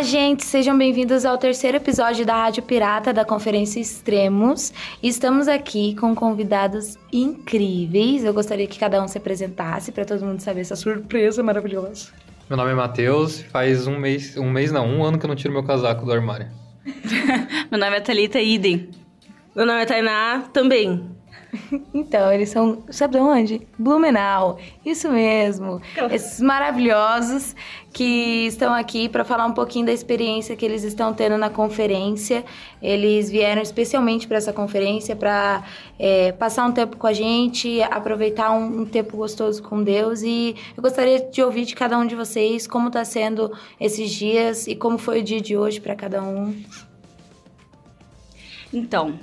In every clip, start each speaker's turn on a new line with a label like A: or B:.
A: Olá, gente, sejam bem-vindos ao terceiro episódio da Rádio Pirata da Conferência Extremos. Estamos aqui com convidados incríveis. Eu gostaria que cada um se apresentasse para todo mundo saber essa surpresa maravilhosa.
B: Meu nome é Matheus, faz um mês, um mês não, um ano que eu não tiro meu casaco do armário.
C: meu nome é Thalita Idem.
D: Meu nome é Tainá, também.
A: Então, eles são, sabe de onde? Blumenau. Isso mesmo. Esses maravilhosos que estão aqui para falar um pouquinho da experiência que eles estão tendo na conferência. Eles vieram especialmente para essa conferência para é, passar um tempo com a gente, aproveitar um, um, tempo gostoso com Deus. E eu gostaria de ouvir de cada um de vocês como está sendo esses dias e como foi o dia de hoje para cada um.
C: Então,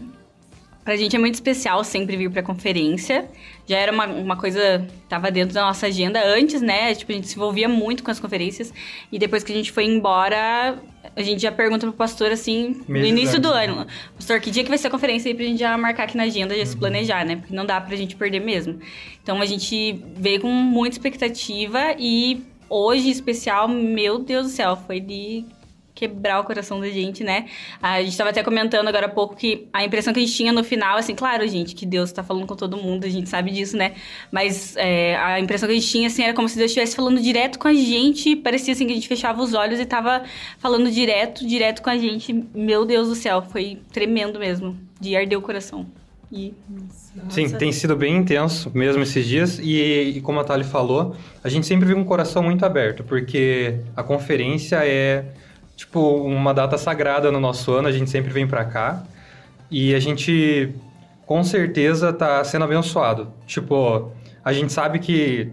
C: Pra gente é muito especial sempre vir pra conferência. Já era uma, uma coisa tava dentro da nossa agenda antes, né? Tipo, a gente se envolvia muito com as conferências. E depois que a gente foi embora, a gente já pergunta pro pastor, assim, no início do né? ano. Pastor, que dia que vai ser a conferência aí pra gente já marcar aqui na agenda, já uhum. se planejar, né? Porque não dá pra gente perder mesmo. Então, a gente veio com muita expectativa e hoje, em especial, meu Deus do céu, foi de quebrar o coração da gente, né? A gente estava até comentando agora há pouco que a impressão que a gente tinha no final, assim, claro, gente, que Deus está falando com todo mundo, a gente sabe disso, né? Mas é, a impressão que a gente tinha, assim, era como se Deus estivesse falando direto com a gente, parecia assim que a gente fechava os olhos e estava falando direto, direto com a gente. Meu Deus do céu, foi tremendo mesmo, de arder o coração. E...
B: Sim, tem sido bem intenso mesmo esses dias. E, e como a Thali falou, a gente sempre vive um coração muito aberto, porque a conferência é tipo, uma data sagrada no nosso ano, a gente sempre vem para cá. E a gente, com certeza, tá sendo abençoado. Tipo, a gente sabe que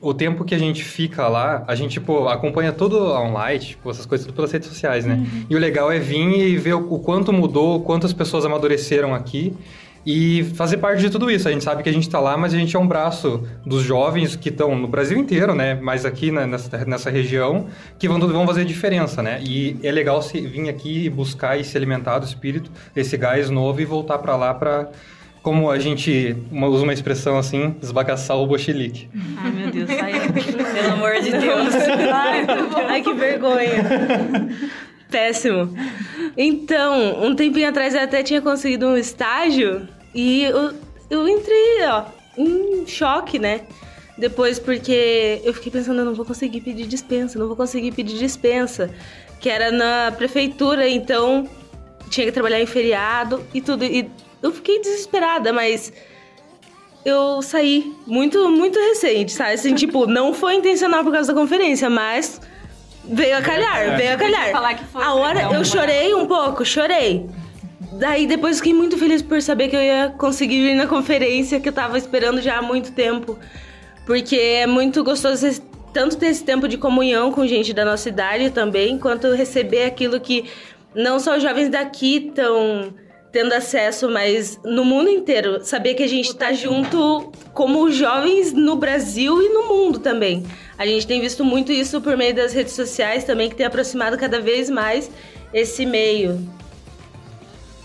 B: o tempo que a gente fica lá, a gente, tipo, acompanha tudo online, tipo, essas coisas tudo pelas redes sociais, né? Uhum. E o legal é vir e ver o, o quanto mudou, quantas pessoas amadureceram aqui e fazer parte de tudo isso. A gente sabe que a gente está lá, mas a gente é um braço dos jovens que estão no Brasil inteiro, né? Mas aqui né, nessa, nessa região, que vão, vão fazer diferença, né? E é legal se, vir aqui e buscar e se alimentar do espírito, esse gás novo e voltar para lá para como a gente usa uma expressão assim, esbagaçar o bochilique.
C: Ai, meu Deus, sai Pelo amor de Deus.
D: Ai, ai, que vergonha. Péssimo. Então, um tempinho atrás eu até tinha conseguido um estágio e eu, eu entrei, ó, em choque, né? Depois, porque eu fiquei pensando, eu não vou conseguir pedir dispensa, não vou conseguir pedir dispensa. Que era na prefeitura, então tinha que trabalhar em feriado e tudo. E eu fiquei desesperada, mas eu saí muito, muito recente, sabe? Assim, tipo, não foi intencional por causa da conferência, mas Veio a calhar, é. veio a calhar.
C: Falar que foi
D: a hora eu chorei um pouco, chorei. Daí depois fiquei muito feliz por saber que eu ia conseguir ir na conferência que eu tava esperando já há muito tempo. Porque é muito gostoso tanto ter esse tempo de comunhão com gente da nossa idade também, quanto receber aquilo que não só os jovens daqui estão tendo acesso, mas no mundo inteiro. Saber que a gente está junto como jovens no Brasil e no mundo também. A gente tem visto muito isso por meio das redes sociais também, que tem aproximado cada vez mais esse meio.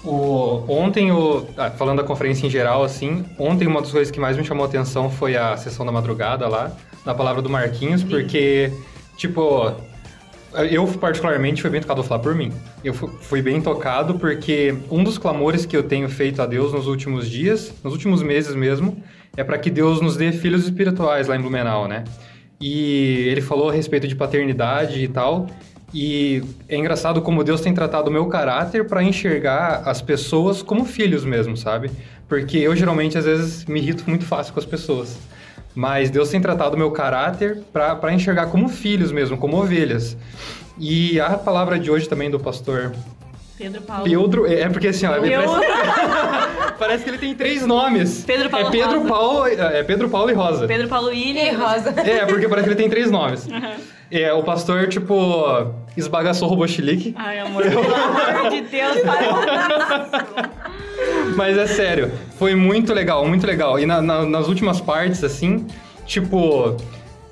B: O, ontem, o, ah, falando da conferência em geral, assim, ontem uma das coisas que mais me chamou a atenção foi a sessão da madrugada lá, na palavra do Marquinhos, porque, tipo, eu particularmente fui bem tocado, vou falar por mim. Eu fui bem tocado porque um dos clamores que eu tenho feito a Deus nos últimos dias, nos últimos meses mesmo, é para que Deus nos dê filhos espirituais lá em Blumenau, né? E ele falou a respeito de paternidade e tal. E é engraçado como Deus tem tratado o meu caráter para enxergar as pessoas como filhos mesmo, sabe? Porque eu geralmente às vezes me irrito muito fácil com as pessoas. Mas Deus tem tratado o meu caráter para enxergar como filhos mesmo, como ovelhas. E a palavra de hoje também do pastor
C: Pedro Paulo.
B: Pedro, é, é porque assim, ó, parece, parece, que ele tem três nomes.
C: Pedro Paulo.
B: É Pedro
C: Rosa.
B: Paulo, é Pedro Paulo e Rosa.
C: Pedro Paulo William
A: e Rosa.
B: É, porque parece que ele tem três nomes. Uhum. É, o pastor, tipo, esbagaçou o robochilique.
C: Ai, amor, pelo amor de Deus, para
B: Mas é sério, foi muito legal, muito legal. E na, na, nas últimas partes, assim, tipo,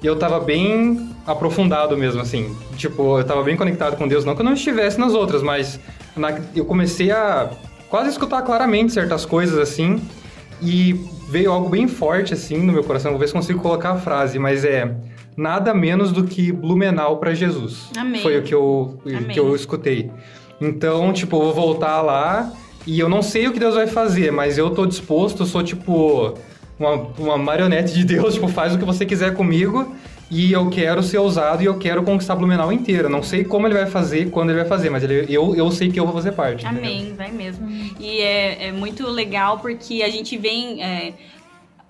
B: eu tava bem aprofundado mesmo, assim. Tipo, eu tava bem conectado com Deus. Não que eu não estivesse nas outras, mas na, eu comecei a quase escutar claramente certas coisas assim e veio algo bem forte assim no meu coração. Vou ver se consigo colocar a frase, mas é nada menos do que Blumenau para Jesus.
C: Amém.
B: Foi o que eu,
C: Amém.
B: que eu escutei. Então, tipo, eu vou voltar lá e eu não sei o que Deus vai fazer, mas eu tô disposto, eu sou tipo uma, uma marionete de Deus, tipo, faz o que você quiser comigo. E eu quero ser ousado e eu quero conquistar Blumenau inteira. Não sei como ele vai fazer, quando ele vai fazer, mas ele, eu, eu sei que eu vou fazer parte. entendeu?
C: Amém, vai mesmo. E é, é muito legal porque a gente vem. é,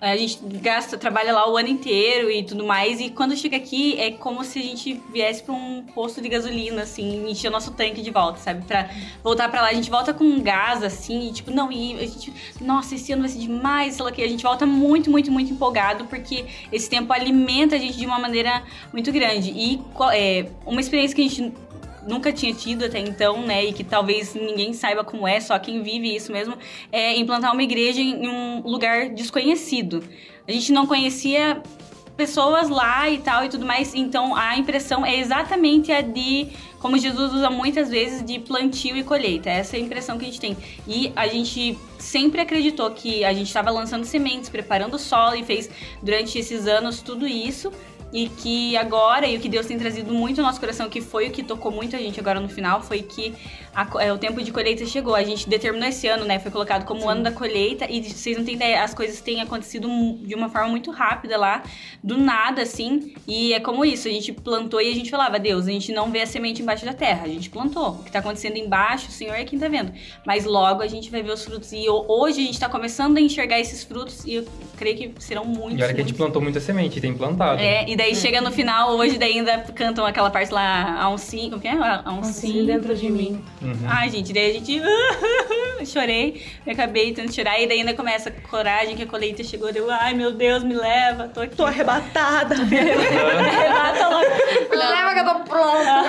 C: a gente gasta, trabalha lá o ano inteiro e tudo mais, e quando chega aqui é como se a gente viesse pra um posto de gasolina, assim, encher o nosso tanque de volta, sabe? Pra voltar pra lá. A gente volta com gás, assim, e tipo, não, e a gente, nossa, esse ano vai ser demais, sei lá que. A gente volta muito, muito, muito empolgado, porque esse tempo alimenta a gente de uma maneira muito grande. E é, uma experiência que a gente nunca tinha tido até então, né, e que talvez ninguém saiba como é, só quem vive isso mesmo, é implantar uma igreja em um lugar desconhecido. A gente não conhecia pessoas lá e tal e tudo mais, então a impressão é exatamente a de, como Jesus usa muitas vezes, de plantio e colheita. Essa é a impressão que a gente tem. E a gente sempre acreditou que a gente estava lançando sementes, preparando o solo e fez durante esses anos tudo isso e que agora, e o que Deus tem trazido muito no nosso coração, que foi o que tocou muito a gente agora no final, foi que a é, o tempo de colheita chegou. A gente determinou esse ano, né? Foi colocado como o ano da colheita, e vocês não têm ideia, as coisas têm acontecido de uma forma muito rápida lá, do nada, assim. E é como isso, a gente plantou e a gente falava, Deus, a gente não vê a semente embaixo da terra, a gente plantou. O que tá acontecendo embaixo, o Senhor é quem tá vendo. Mas logo a gente vai ver os frutos. E ho- hoje a gente tá começando a enxergar esses frutos, e eu creio que serão muitos.
B: E olha que a gente plantou muita semente, tem plantado.
C: É, e daí chega no final, hoje daí ainda cantam aquela parte lá, a um sim, como que é? A um
A: sim
C: sim.
A: dentro de mim.
B: Uhum.
C: Ai, gente, daí a gente chorei, me acabei tentando chorar, e daí ainda começa a coragem que a colheita chegou, deu, ai meu Deus, me leva, tô aqui.
D: Tô arrebatada.
C: Arrebata logo.
A: Leva que eu tô pronta.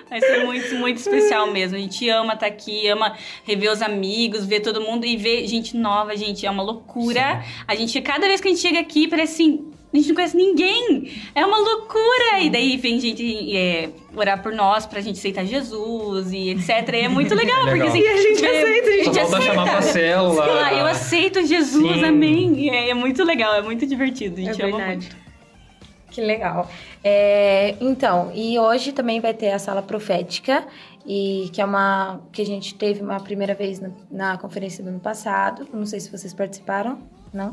C: Vai ser muito, muito especial mesmo. A gente ama estar aqui, ama rever os amigos, ver todo mundo e ver gente nova, gente. É uma loucura. A gente, cada vez que a gente chega aqui, parece assim. A gente não conhece ninguém. É uma loucura. E daí vem gente é, orar por nós, pra gente aceitar Jesus e etc. E é muito legal,
B: Legal.
C: porque assim.
D: E a gente aceita, a
C: gente
B: falta
C: aceita.
B: chamar pra célula.
C: Falar, eu aceito Jesus,
B: Sim.
C: amém. É, é muito legal, é muito divertido. A
D: É
C: gente ama
D: verdade.
C: muito.
A: Que legal. É, então, e hoje também vai ter a sala profética, e que é uma que a gente teve uma primeira vez na, na conferência do ano passado. Não sei se vocês participaram, não?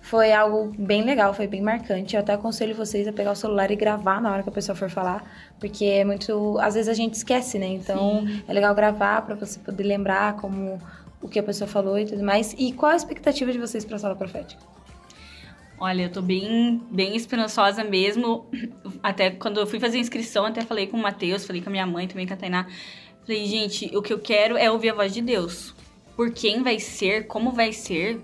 A: Foi algo bem legal, foi bem marcante. Eu até aconselho vocês a pegar o celular e gravar na hora que a pessoa for falar, porque é muito, às vezes a gente esquece, né? Então, é legal gravar para você poder lembrar como o que a pessoa falou e tudo mais. E qual a expectativa de vocês para a sala profética?
C: Olha, eu tô bem, bem esperançosa mesmo. Até quando eu fui fazer a inscrição, até falei com o Matheus, falei com a minha mãe também, com a Tainá. Falei, gente, o que eu quero é ouvir a voz de Deus. Por quem vai ser, como vai ser,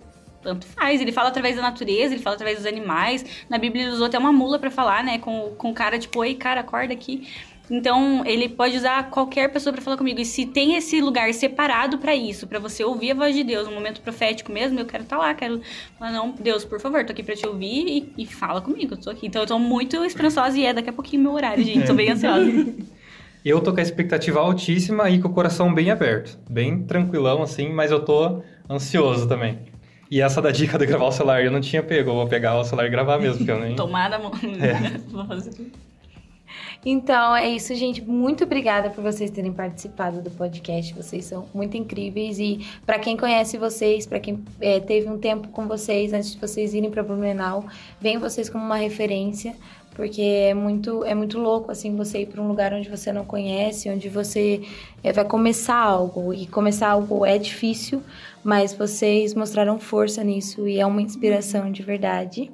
C: tanto faz. Ele fala através da natureza, ele fala através dos animais. Na Bíblia ele usou até uma mula pra falar, né? Com, com o cara, tipo, oi, cara, acorda aqui. Então, ele pode usar qualquer pessoa pra falar comigo. E se tem esse lugar separado pra isso, pra você ouvir a voz de Deus, um momento profético mesmo, eu quero estar lá, quero falar, não, Deus, por favor, tô aqui pra te ouvir e, e fala comigo, eu tô aqui. Então, eu tô muito esperançosa e é daqui a pouquinho meu horário, gente, tô bem ansiosa.
B: Eu tô com a expectativa altíssima e com o coração bem aberto. Bem tranquilão, assim, mas eu tô ansioso também. E essa da dica de gravar o celular, eu não tinha pego. Eu vou pegar o celular e gravar mesmo, porque eu nem...
C: Tomada, mão.
B: É.
C: Vou fazer.
A: Então é isso, gente. Muito obrigada por vocês terem participado do podcast. Vocês são muito incríveis e para quem conhece vocês, para quem é, teve um tempo com vocês antes de vocês irem para Blumenau, veem vocês como uma referência, porque é muito é muito louco assim você ir para um lugar onde você não conhece, onde você é, vai começar algo e começar algo é difícil, mas vocês mostraram força nisso e é uma inspiração de verdade.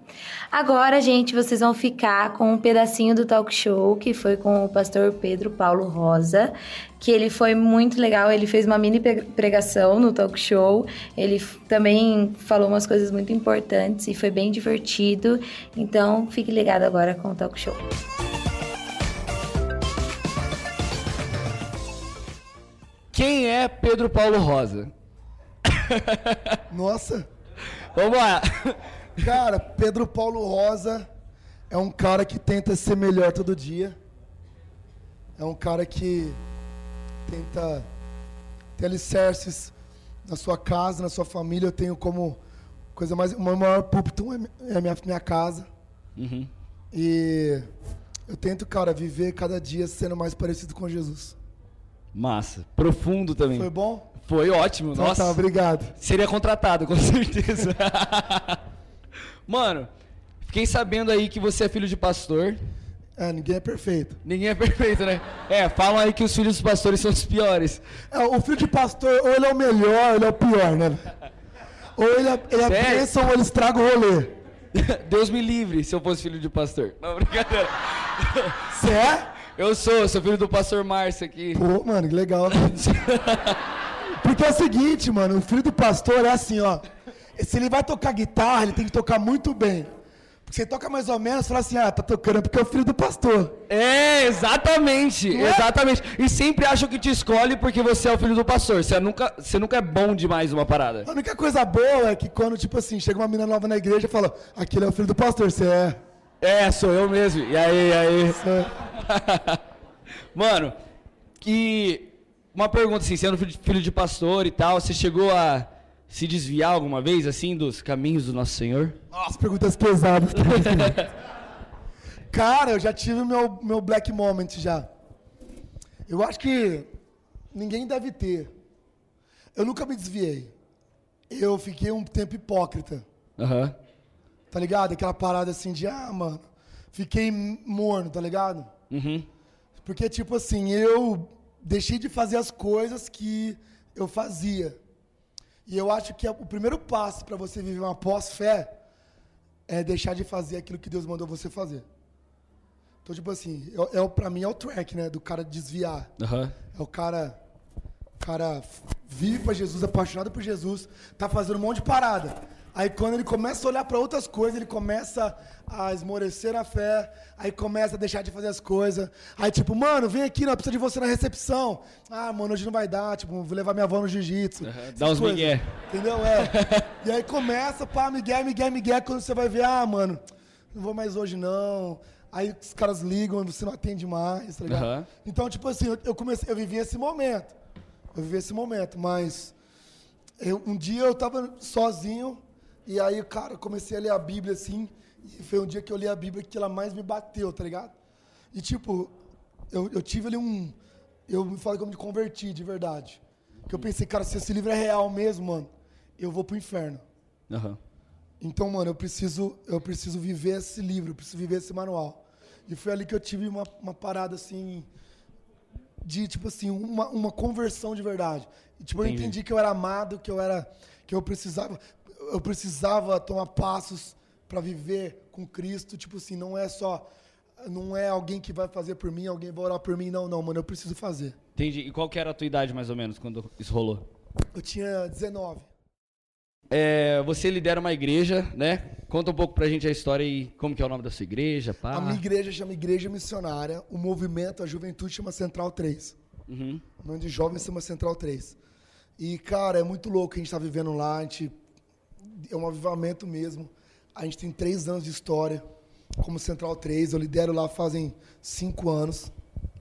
A: Agora, gente, vocês vão ficar com um pedacinho do talk show que foi com o pastor Pedro Paulo Rosa, que ele foi muito legal. Ele fez uma mini pregação no talk show. Ele também falou umas coisas muito importantes e foi bem divertido. Então, fique ligado agora com o talk show.
E: Quem é Pedro Paulo Rosa?
F: Nossa,
E: Vamos lá.
F: cara, Pedro Paulo Rosa é um cara que tenta ser melhor todo dia. É um cara que tenta ter alicerces na sua casa, na sua família. Eu tenho como coisa mais. O meu maior púlpito é é minha, minha casa.
E: Uhum.
F: E eu tento, cara, viver cada dia sendo mais parecido com Jesus.
E: Massa. Profundo também.
F: Foi bom?
E: Foi ótimo,
F: Então
E: nossa.
F: tá, obrigado.
E: Seria contratado, com certeza. Mano, fiquei sabendo aí que você é filho de pastor.
F: É, ninguém é perfeito.
E: Ninguém é perfeito, né? É, falam aí que os filhos dos pastores são os piores.
F: É, o filho de pastor, ou ele é o melhor, ou ele é o pior, né? Ou ele é, ele é bênção, ou ele estraga o rolê.
E: Deus me livre se eu fosse filho de pastor. Não, brincadeira.
F: Você é?
E: Eu sou, sou filho do pastor Márcio aqui.
F: Pô, mano, que legal. Porque é o seguinte, mano, o filho do pastor é assim, ó. Se ele vai tocar guitarra, ele tem que tocar muito bem. Porque você toca mais ou menos, fala assim, ah, tá tocando porque é o filho do pastor.
E: É, exatamente,
F: é?
E: exatamente. E sempre acham que te escolhe porque você é o filho do pastor. Você nunca, você nunca é bom demais numa parada.
F: A única coisa boa é que quando, tipo assim, chega uma menina nova na igreja e fala, aquele é o filho do pastor, você é.
E: É, sou eu mesmo. E aí, e aí? Mano, que uma pergunta assim, sendo filho de- pastor e tal, você chegou a se desviar alguma vez assim dos caminhos do nosso Senhor?
F: Nossa, perguntas pesadas. Cara, eu já tive meu, meu black moment já. Eu acho que ninguém deve ter. Eu nunca me desviei. Eu fiquei um tempo hipócrita.
E: Aham.
F: Tá ligado? Aquela parada assim de, ah, mano, fiquei morno, tá ligado?
E: Uhum.
F: Porque, tipo assim, eu deixei de fazer as coisas que eu fazia. E eu acho que o primeiro passo para você viver uma pós-fé é deixar de fazer aquilo que Deus mandou você fazer. Então, tipo assim, é, é, pra mim é o track, né? Do cara desviar.
E: Aham.
F: É o cara. O cara vive pra Jesus, apaixonado por Jesus, tá fazendo um monte de parada. Aí quando ele começa a olhar pra outras coisas, ele começa a esmorecer a fé, aí começa a deixar de fazer as coisas. Aí tipo, mano, vem aqui, não precisa de você na recepção. Ah, mano, hoje não vai dar, tipo, vou levar minha avó no jiu-jitsu. essas
E: dá uns
F: coisas.
E: migué.
F: Entendeu? É. e aí começa, pá, migué, migué, migué, quando você vai ver, ah, mano, não vou mais hoje não. Aí os caras ligam, você não atende mais, tá ligado?
E: Aham.
F: Então, tipo assim, eu, eu comecei, eu vivi esse momento. Eu vivi esse momento, mas eu- um dia eu tava sozinho e aí, cara, eu comecei a ler a Bíblia assim, e foi um dia que eu li a Bíblia que ela mais me bateu, tá ligado? E tipo, eu, eu tive ali um. Eu me falo que eu me converti de verdade. Que eu pensei, cara, se esse livro é real mesmo, mano, eu vou pro inferno.
E: Aham.
F: Então, mano, eu preciso, eu preciso viver esse livro, eu preciso viver esse manual. E foi ali que eu tive uma, uma parada assim de tipo assim, uma, uma conversão de verdade. E, tipo, eu
E: Entendi.
F: entendi que eu era amado, que eu era que eu precisava eu precisava tomar passos para viver com Cristo, tipo assim, não é só não é alguém que vai fazer por mim, alguém vai orar por mim, não, não, mano, eu preciso fazer.
E: Entendi. E qual que era a tua idade mais ou menos quando isso rolou?
F: Eu tinha 19.
E: É, você lidera uma igreja, né? Conta um pouco pra gente a história e como que é o nome da sua igreja, pá.
F: A minha igreja chama Igreja Missionária, o movimento, a juventude chama Central 3.
E: Uhum.
F: O nome de jovens chama Central 3. E, cara, é muito louco o que a gente está vivendo lá. A gente, é um avivamento mesmo. A gente tem três anos de história como Central 3. Eu lidero lá fazem cinco anos.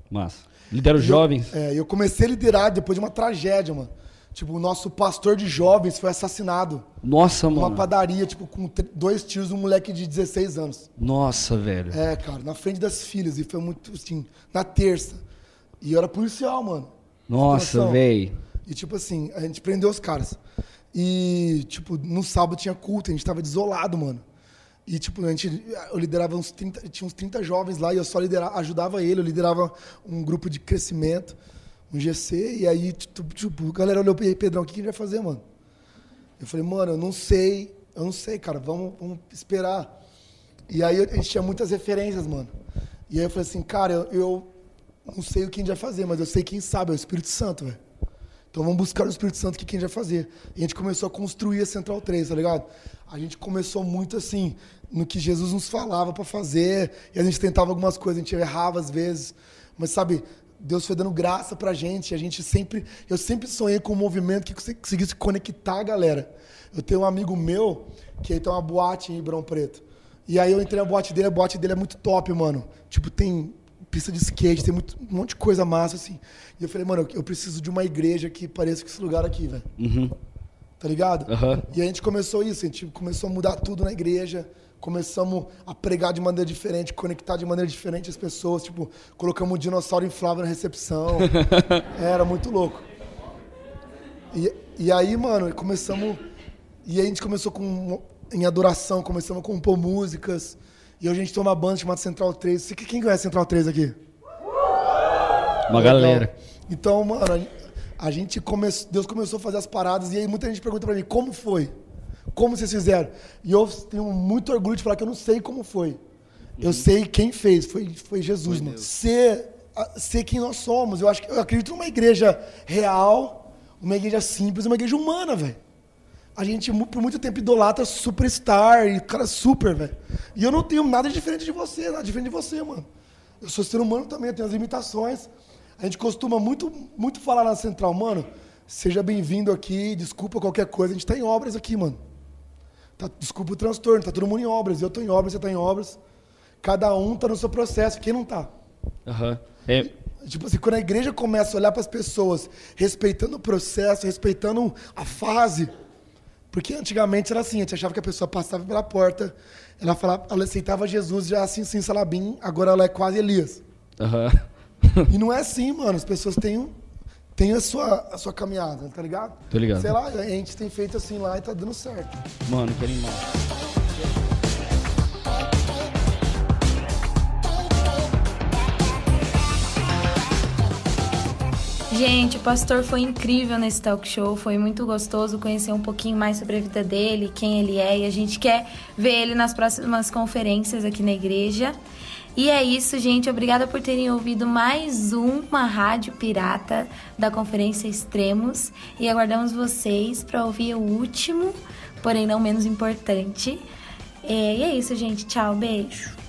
E: Massa.
F: Eu-
E: jovens.
F: é, eu comecei a liderar depois de uma tragédia, mano. Tipo, o nosso pastor de jovens foi assassinado.
E: Nossa,
F: Numa
E: mano.
F: padaria, tipo, com dois tiros, um moleque de 16 anos.
E: Nossa, velho.
F: É, cara, na frente das filhas. E foi muito, assim, na terça. E eu era policial, mano.
E: Nossa, velho.
F: E tipo assim, a gente prendeu os caras. E, tipo, no sábado tinha culto, a gente tava desolado, mano. E, tipo, a gente, eu liderava uns 30, tinha uns 30 jovens lá e eu só liderava, ajudava ele, eu liderava um grupo de crescimento, um GC, e aí, tipo, a galera olhou ele, Pedrão, o que que a gente vai fazer, mano? Eu falei, mano, eu não sei, eu não sei, cara, vamos, vamos esperar. E aí a gente tinha muitas referências, mano. E aí eu falei assim, cara, eu, eu não sei o que a gente vai fazer, mas eu sei quem sabe, é o Espírito Santo, velho. Então vamos buscar o Espírito Santo que quem vai fazer. E a gente começou a construir a Central 3, tá ligado? A gente começou muito assim, no que Jesus nos falava pra fazer, e a gente tentava algumas coisas, a gente errava às vezes, mas sabe, Deus foi dando graça pra gente, a gente sempre, eu sempre sonhei com um movimento que conseguisse conectar a galera. Eu tenho um amigo meu que tem uma boate em Ribeirão Preto. E aí eu entrei na boate dele, a boate dele é muito top, mano. Tipo, tem pista de skate, tem muito, um monte de coisa massa, assim. E eu falei, mano, eu, eu preciso de uma igreja que pareça com esse lugar aqui, velho.
E: Uhum.
F: tá ligado?
E: Aham.
F: E a gente começou isso, a gente começou a mudar tudo na igreja, começamos a pregar de maneira diferente, conectar de maneira diferente as pessoas, tipo, colocamos um dinossauro inflável na recepção. Era muito louco. E, e aí, mano, começamos. E aí a gente começou com em adoração, começamos a compor músicas. E hoje a gente tem uma banda chamada Central 3. Você- Quem conhece Central 3 aqui?
E: Uma galera.
F: Então, mano, a- gente começou, Deus começou a fazer as paradas e aí muita gente pergunta pra mim, como foi? Como vocês fizeram? E eu tenho muito orgulho de falar que eu não sei como foi. Eu sei quem fez, foi, foi Jesus, mano. Ser, ser quem nós somos. Eu acho que eu acredito numa igreja real, uma igreja simples, uma igreja humana, velho. A gente por muito tempo idolatra superstar e cara super, velho. E eu não tenho nada diferente de você, nada diferente de você, mano. Eu sou ser humano também, eu tenho as limitações. A gente costuma muito, muito falar na central, mano. Seja bem-vindo aqui, desculpa qualquer coisa, a gente tá em obras aqui, mano. Tá, desculpa o transtorno, tá todo mundo em obras. Eu tô em obras, você tá em obras. Cada um tá no seu processo, quem não tá?
E: Aham. É,
F: Tipo assim, quando a igreja começa a olhar para as pessoas, respeitando o processo, respeitando a fase. Porque antigamente era assim, a gente achava que a pessoa passava pela porta, ela falava, ela aceitava Jesus já assim, sem salabim, agora ela é quase Elias.
E: Aham.
F: E não é assim, mano. As pessoas têm, têm a, sua, a sua caminhada, tá ligado?
E: Tô ligado.
F: Sei lá, a gente tem feito assim lá e tá dando certo.
E: Mano, que animal.
A: Gente, o pastor foi incrível nesse talk show, foi muito gostoso conhecer um pouquinho mais sobre a vida dele, quem ele é, e a gente quer ver ele nas próximas conferências aqui na igreja. E é isso, gente. Obrigada por terem ouvido mais uma Rádio Pirata da Conferência Extremos. E aguardamos vocês para ouvir o último, porém não menos importante. É, E é isso, gente. Tchau, beijo.